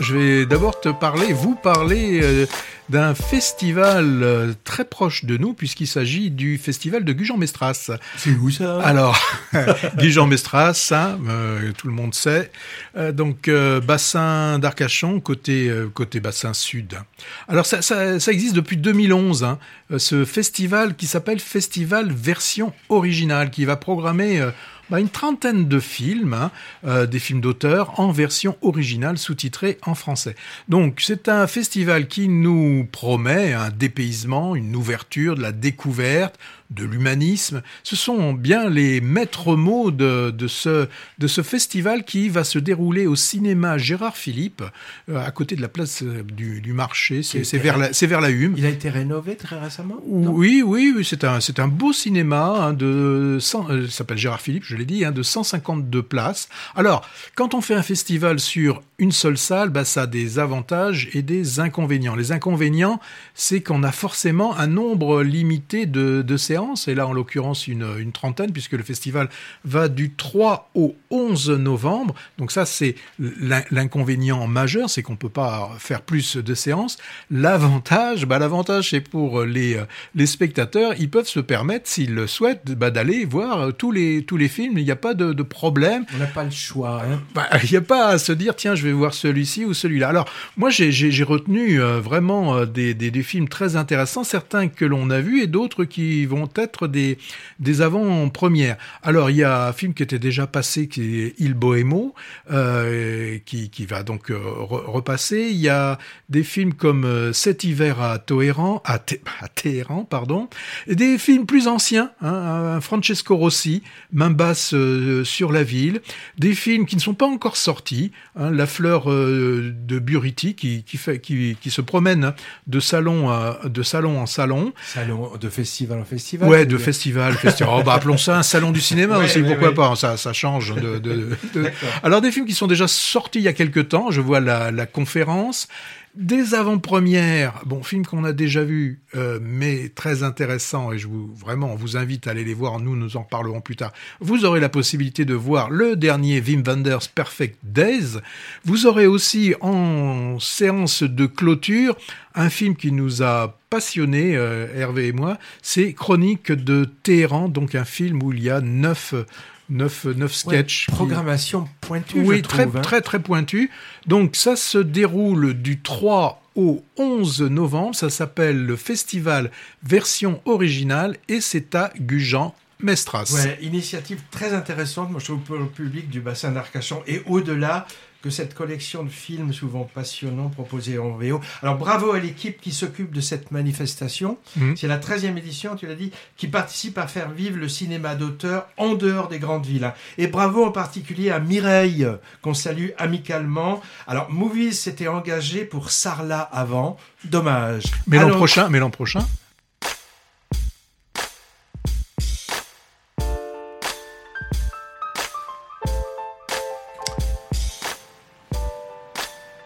je vais d'abord te parler, vous parler euh, d'un festival euh, très proche de nous, puisqu'il s'agit du festival de Gujan-Mestras. C'est où ça? Alors, Gujan-Mestras, hein, euh, tout le monde sait. Donc, bassin d'Arcachon, côté, côté bassin sud. Alors, ça, ça, ça existe depuis 2011, hein, ce festival qui s'appelle Festival Version Originale, qui va programmer... bah, une trentaine de films, hein, euh, des films d'auteur en version originale sous-titrée en français. Donc c'est un festival qui nous promet un dépaysement, une ouverture, de la découverte, de l'humanisme. Ce sont bien les maîtres mots de, de, ce, de ce festival qui va se dérouler au cinéma Gérard Philippe, euh, à côté de la place euh, du, du marché. C'est vers, la- c'est vers la Hume. Il a été rénové très récemment? Oui, oui, oui, c'est un, beau cinéma hein, de 100, euh, s'appelle Gérard Philippe, je l'ai dit, hein, de 152 places. Alors, quand on fait un festival sur une seule salle, bah, ça a des avantages et des inconvénients. Les inconvénients, c'est qu'on a forcément un nombre limité de, de séances, et là, en l'occurrence, une, une trentaine, puisque le festival va du 3 au 11 novembre. Donc ça, c'est l'in- l'inconvénient majeur, c'est qu'on peut pas faire plus de séances. L'avantage, bah, l'avantage, c'est pour les, les spectateurs, ils peuvent se permettre, s'ils le souhaitent, bah, d'aller voir tous les, tous les films. Il n'y a pas de, de problème. On n'a pas le choix. Hein. Bah, Il n'y a pas à se dire, tiens, je vais voir celui-ci ou celui-là. Alors, moi, j'ai- retenu euh, vraiment euh, des, des, des films très intéressants, certains que l'on a vus et d'autres qui vont être des, des avant-premières. Alors, il y a un film qui était déjà passé, qui est Il Bohémo, euh, qui, qui va donc euh, re- repasser. Il y a des films comme euh, Cet hiver à Téhéran, à, Té- à Téhéran, pardon, et des films plus anciens, hein, Francesco Rossi, Main basse sur la ville, des films qui ne sont pas encore sortis, hein, La fleur de Buriti qui, qui, se promène de salon, à, de salon en Salon de festival en festival. Ouais, de dire. festival, festival. Oh, bah, appelons ça un salon du cinéma Ouais, aussi, ouais, pourquoi ouais. pas, ça, ça change de, de, de- alors des films qui sont déjà sortis il y a quelque temps, je vois la, la conférence, des avant-premières, bon, films qu'on a déjà vus, euh, mais très intéressants, et je vous vraiment on vous invite à aller les voir, nous nous en parlerons plus tard. Vous aurez la possibilité de voir le dernier Wim Wenders Perfect Days. Vous aurez aussi en séance de clôture un film qui nous a passionné, euh, Hervé et moi, c'est Chronique de Téhéran, donc un film où il y a neuf, neuf, neuf Ouais, sketchs. qui- Programmation pointue. oui, je très, trouve, hein. très, très pointu. Donc, ça se déroule du 3 au 11 novembre. Ça s'appelle le festival version originale et c'est à Gujan. Mestras. Ouais, initiative très intéressante, moi je trouve pour le public du bassin d'Arcachon et au-delà que cette collection de films souvent passionnants proposés en VO. Alors bravo à l'équipe qui s'occupe de cette manifestation. Mhm. C'est la 13e édition, tu l'as dit, qui participe à faire vivre le cinéma d'auteur en dehors des grandes villes. hein. Et bravo en particulier à Mireille, qu'on salue amicalement. Alors Movies s'était engagé pour Sarlat avant. Dommage. Mais l'an prochain, mais l'an prochain,